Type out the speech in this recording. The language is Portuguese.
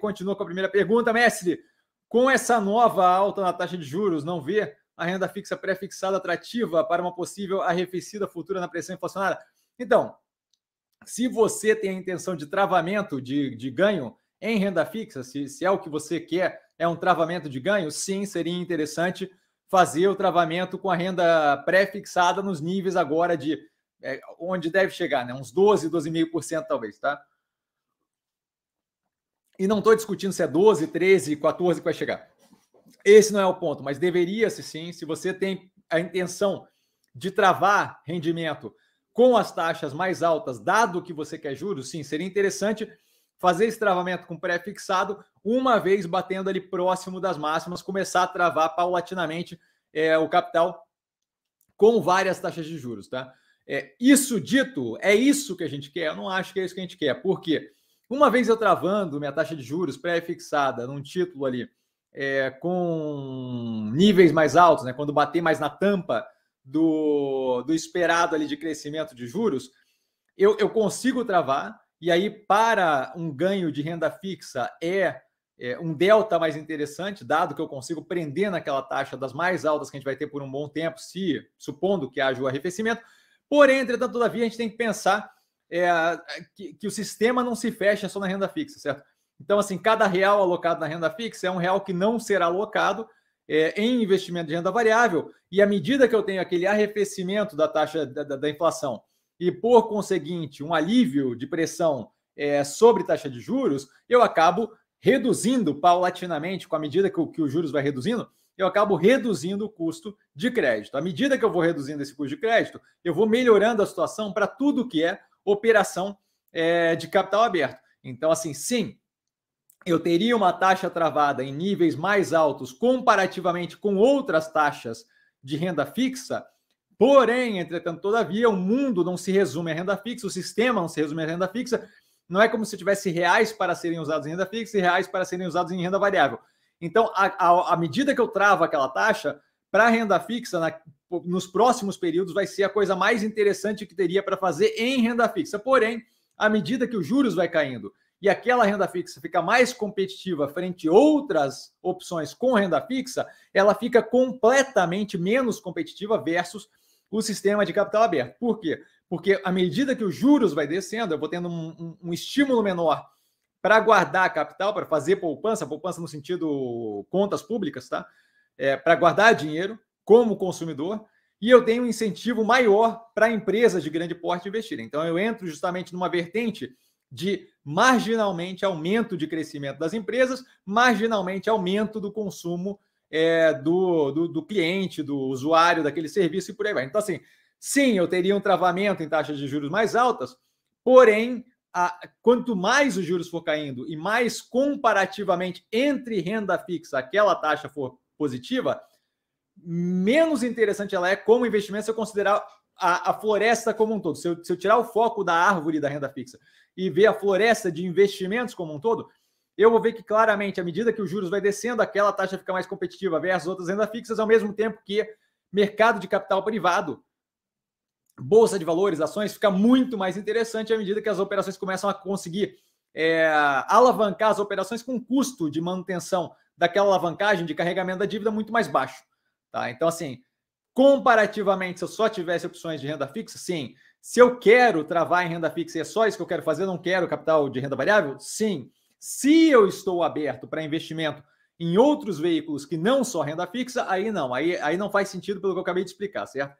continua com a primeira pergunta, mestre. Com essa nova alta na taxa de juros, não vê a renda fixa pré-fixada atrativa para uma possível arrefecida futura na pressão inflacionária? Então, se você tem a intenção de travamento de, de ganho em renda fixa, se, se é o que você quer, é um travamento de ganho, sim, seria interessante fazer o travamento com a renda pré-fixada nos níveis agora de é, onde deve chegar, né? Uns 12, 12,5% talvez, tá? E não estou discutindo se é 12, 13, 14 que vai chegar. Esse não é o ponto, mas deveria-se sim, se você tem a intenção de travar rendimento com as taxas mais altas, dado que você quer juros, sim, seria interessante fazer esse travamento com pré-fixado, uma vez batendo ali próximo das máximas, começar a travar paulatinamente é, o capital com várias taxas de juros, tá? É, isso dito, é isso que a gente quer? Eu não acho que é isso que a gente quer. Por quê? Uma vez eu travando minha taxa de juros pré-fixada num título ali é, com níveis mais altos, né, quando bater mais na tampa do, do esperado ali de crescimento de juros, eu, eu consigo travar, e aí para um ganho de renda fixa é, é um delta mais interessante, dado que eu consigo prender naquela taxa das mais altas que a gente vai ter por um bom tempo, se supondo que haja o arrefecimento. Porém, entretanto, todavia, a gente tem que pensar é, que, que, o sistema não se fecha só na renda fixa, certo? Então, assim, cada real alocado na renda fixa é um real que não será alocado é, em investimento de renda variável, e à medida que eu tenho aquele arrefecimento da taxa da, da, da inflação e, por conseguinte, um alívio de pressão é, sobre taxa de juros, eu acabo reduzindo paulatinamente, com a medida que, o, que os juros vai reduzindo, eu acabo reduzindo o custo de crédito. À medida que eu vou reduzindo esse custo de crédito, eu vou melhorando a situação para tudo que é operação é, de capital aberto. Então, assim, sim, eu teria uma taxa travada em níveis mais altos comparativamente com outras taxas de renda fixa, porém, entretanto, todavia, o mundo não se resume à renda fixa, o sistema não se resume à renda fixa, não é como se tivesse reais para serem usados em renda fixa e reais para serem usados em renda variável. Então, à medida que eu travo aquela taxa, para renda fixa, na, nos próximos períodos, vai ser a coisa mais interessante que teria para fazer em renda fixa. Porém, à medida que os juros vai caindo e aquela renda fixa fica mais competitiva frente a outras opções com renda fixa, ela fica completamente menos competitiva versus o sistema de capital aberto. Por quê? Porque à medida que os juros vai descendo, eu vou tendo um, um, um estímulo menor para guardar capital, para fazer poupança, poupança no sentido contas públicas, tá? é, para guardar dinheiro como consumidor e eu tenho um incentivo maior para empresas de grande porte investirem. Então, eu entro justamente numa vertente de marginalmente aumento de crescimento das empresas, marginalmente aumento do consumo é, do, do, do, cliente, do usuário daquele serviço e por aí vai. Então, assim, sim, eu teria um travamento em taxas de juros mais altas, porém, a, quanto mais os juros for caindo e mais comparativamente entre renda fixa aquela taxa for positiva, menos interessante ela é como investimento se eu considerar a, a floresta como um todo. Se eu, se eu, tirar o foco da árvore da renda fixa e ver a floresta de investimentos como um todo, eu vou ver que claramente, à medida que os juros vai descendo, aquela taxa fica mais competitiva versus outras rendas fixas, ao mesmo tempo que mercado de capital privado, bolsa de valores, ações, fica muito mais interessante à medida que as operações começam a conseguir é, alavancar as operações com custo de manutenção daquela alavancagem de carregamento da dívida muito mais baixo. Tá? Então, assim, comparativamente, se eu só tivesse opções de renda fixa, sim. Se eu quero travar em renda fixa e é só isso que eu quero fazer, não quero capital de renda variável, sim. Se eu estou aberto para investimento em outros veículos que não só renda fixa, aí não, aí, aí não faz sentido pelo que eu acabei de explicar, certo?